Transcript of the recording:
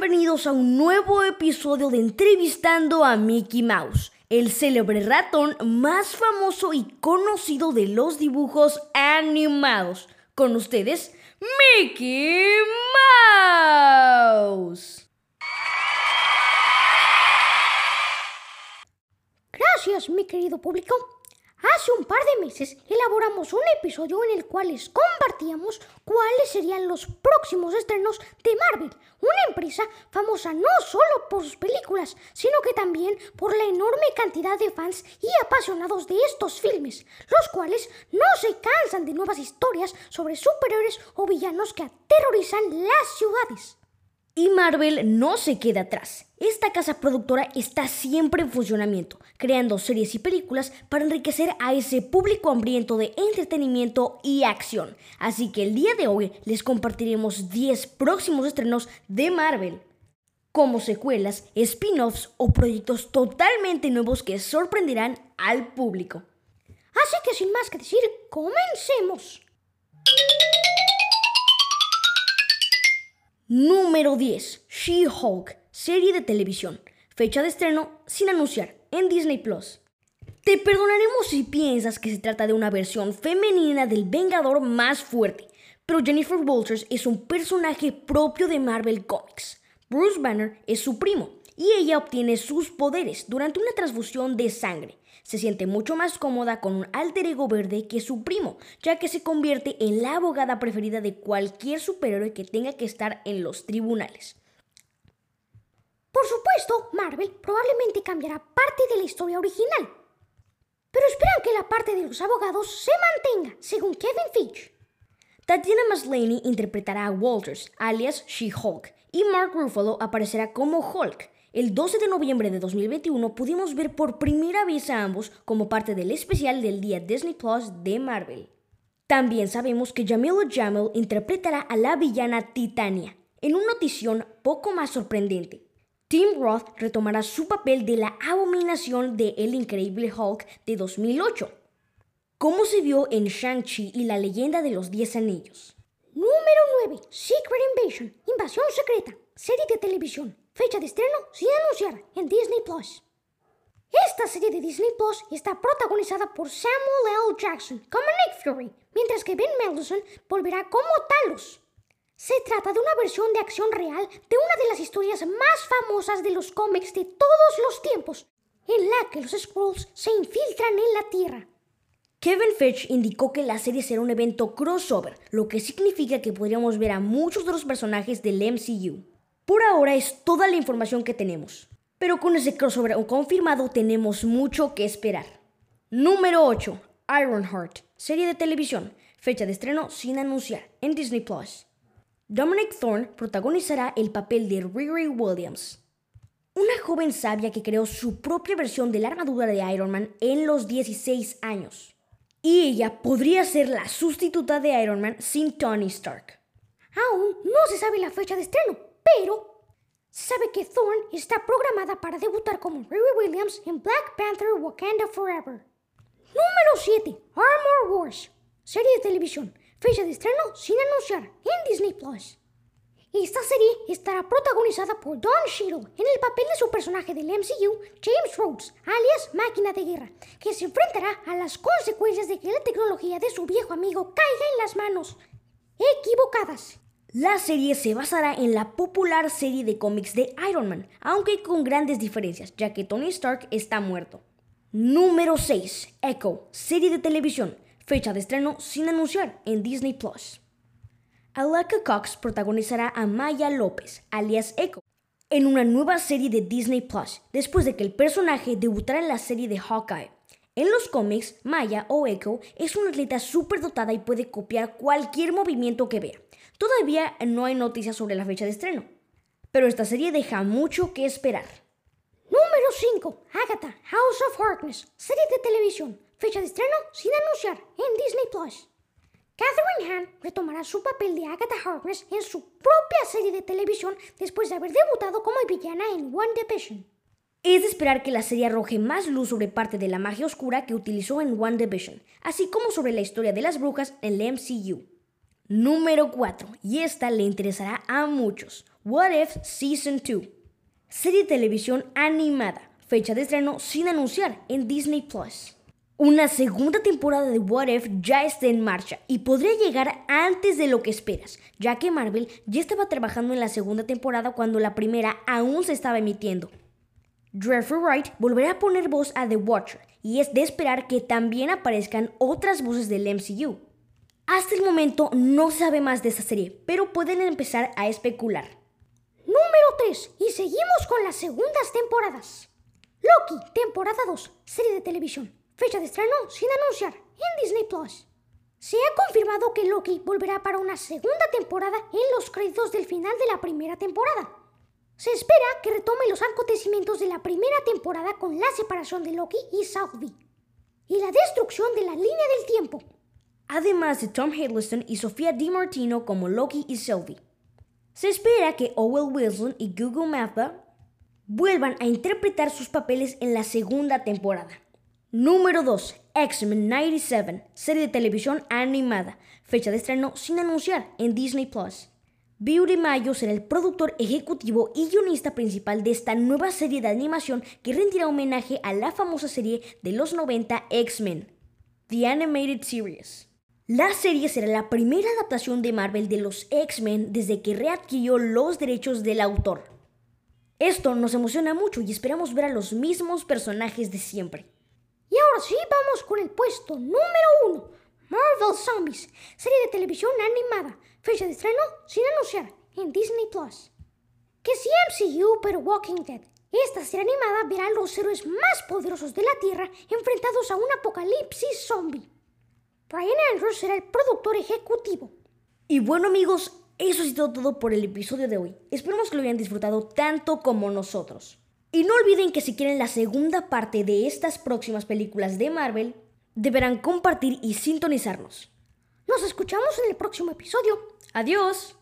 bienvenidos a un nuevo episodio de Entrevistando a Mickey Mouse, el célebre ratón más famoso y conocido de los dibujos animados. Con ustedes, Mickey Mouse. Gracias, mi querido público. Hace un par de meses elaboramos un episodio en el cual les compartíamos cuáles serían los próximos estrenos de Marvel, famosa no solo por sus películas, sino que también por la enorme cantidad de fans y apasionados de estos filmes, los cuales no se cansan de nuevas historias sobre superhéroes o villanos que aterrorizan las ciudades. Y Marvel no se queda atrás. Esta casa productora está siempre en funcionamiento, creando series y películas para enriquecer a ese público hambriento de entretenimiento y acción. Así que el día de hoy les compartiremos 10 próximos estrenos de Marvel, como secuelas, spin-offs o proyectos totalmente nuevos que sorprenderán al público. Así que sin más que decir, comencemos. Número 10. She-Hulk, serie de televisión. Fecha de estreno sin anunciar en Disney Plus. Te perdonaremos si piensas que se trata de una versión femenina del Vengador más fuerte, pero Jennifer Walters es un personaje propio de Marvel Comics. Bruce Banner es su primo y ella obtiene sus poderes durante una transfusión de sangre se siente mucho más cómoda con un alter ego verde que su primo, ya que se convierte en la abogada preferida de cualquier superhéroe que tenga que estar en los tribunales. Por supuesto, Marvel probablemente cambiará parte de la historia original, pero esperan que la parte de los abogados se mantenga, según Kevin Feige. Tatiana Maslany interpretará a Walters, alias She-Hulk, y Mark Ruffalo aparecerá como Hulk, el 12 de noviembre de 2021 pudimos ver por primera vez a ambos como parte del especial del día Disney Plus de Marvel. También sabemos que Jamila Jamil interpretará a la villana Titania, en una notición poco más sorprendente. Tim Roth retomará su papel de la abominación de El Increíble Hulk de 2008, como se vio en Shang-Chi y la leyenda de los Diez Anillos. Número 9. Secret Invasion, Invasión Secreta, serie de televisión. Fecha de estreno sin anunciar en Disney Plus. Esta serie de Disney Plus está protagonizada por Samuel L. Jackson como Nick Fury, mientras que Ben Mendelsohn volverá como Talos. Se trata de una versión de acción real de una de las historias más famosas de los cómics de todos los tiempos, en la que los Skrulls se infiltran en la Tierra. Kevin Feige indicó que la serie será un evento crossover, lo que significa que podríamos ver a muchos de los personajes del MCU. Por ahora es toda la información que tenemos. Pero con ese crossover confirmado tenemos mucho que esperar. Número 8. Ironheart, serie de televisión, fecha de estreno sin anunciar en Disney Plus. Dominic Thorne protagonizará el papel de Riri Williams, una joven sabia que creó su propia versión de la armadura de Iron Man en los 16 años. Y ella podría ser la sustituta de Iron Man sin Tony Stark. Aún no se sabe la fecha de estreno, pero sabe que Thorne está programada para debutar como Riri Williams en Black Panther Wakanda Forever. Número 7. Armor Wars. Serie de televisión. Fecha de estreno sin anunciar en Disney Plus. Esta serie estará protagonizada por Don Cheadle en el papel de su personaje del MCU, James Rhodes, alias Máquina de Guerra, que se enfrentará a las consecuencias de que la tecnología de su viejo amigo caiga en las manos equivocadas. La serie se basará en la popular serie de cómics de Iron Man, aunque con grandes diferencias, ya que Tony Stark está muerto. Número 6. Echo, serie de televisión, fecha de estreno sin anunciar en Disney Plus. Alaka Cox protagonizará a Maya López, alias Echo, en una nueva serie de Disney Plus, después de que el personaje debutara en la serie de Hawkeye. En los cómics, Maya o Echo es una atleta superdotada y puede copiar cualquier movimiento que vea. Todavía no hay noticias sobre la fecha de estreno, pero esta serie deja mucho que esperar. Número 5. Agatha, House of Harkness, serie de televisión, fecha de estreno sin anunciar en Disney Plus. Catherine Hahn retomará su papel de Agatha Harkness en su propia serie de televisión después de haber debutado como villana en One Division. Es de esperar que la serie arroje más luz sobre parte de la magia oscura que utilizó en One Division, así como sobre la historia de las brujas en el MCU. Número 4, y esta le interesará a muchos, What If Season 2. Serie de televisión animada, fecha de estreno sin anunciar en Disney Plus. Una segunda temporada de What If ya está en marcha y podría llegar antes de lo que esperas, ya que Marvel ya estaba trabajando en la segunda temporada cuando la primera aún se estaba emitiendo. Jeffrey Wright volverá a poner voz a The Watcher y es de esperar que también aparezcan otras voces del MCU. Hasta el momento no sabe más de esta serie, pero pueden empezar a especular. Número 3. Y seguimos con las segundas temporadas. Loki, temporada 2, serie de televisión. Fecha de estreno sin anunciar en Disney Plus. Se ha confirmado que Loki volverá para una segunda temporada en los créditos del final de la primera temporada. Se espera que retome los acontecimientos de la primera temporada con la separación de Loki y Southby y la destrucción de la línea del tiempo. Además de Tom Hiddleston y Sofía DiMartino como Loki y Sylvie. Se espera que Owen Wilson y Google Mappa vuelvan a interpretar sus papeles en la segunda temporada. Número 2. X-Men 97, serie de televisión animada, fecha de estreno sin anunciar en Disney Plus. Beauty Mayo será el productor ejecutivo y guionista principal de esta nueva serie de animación que rendirá homenaje a la famosa serie de los 90 X-Men, The Animated Series. La serie será la primera adaptación de Marvel de los X-Men desde que readquirió los derechos del autor. Esto nos emociona mucho y esperamos ver a los mismos personajes de siempre. Y ahora sí, vamos con el puesto número uno. Marvel Zombies, serie de televisión animada, fecha de estreno sin anunciar en Disney Plus. Que si MCU pero Walking Dead, esta serie animada verá a los héroes más poderosos de la Tierra enfrentados a un apocalipsis zombie. Brian Andrews será el productor ejecutivo. Y bueno amigos, eso ha sido todo por el episodio de hoy. Esperamos que lo hayan disfrutado tanto como nosotros. Y no olviden que si quieren la segunda parte de estas próximas películas de Marvel, deberán compartir y sintonizarnos. Nos escuchamos en el próximo episodio. Adiós.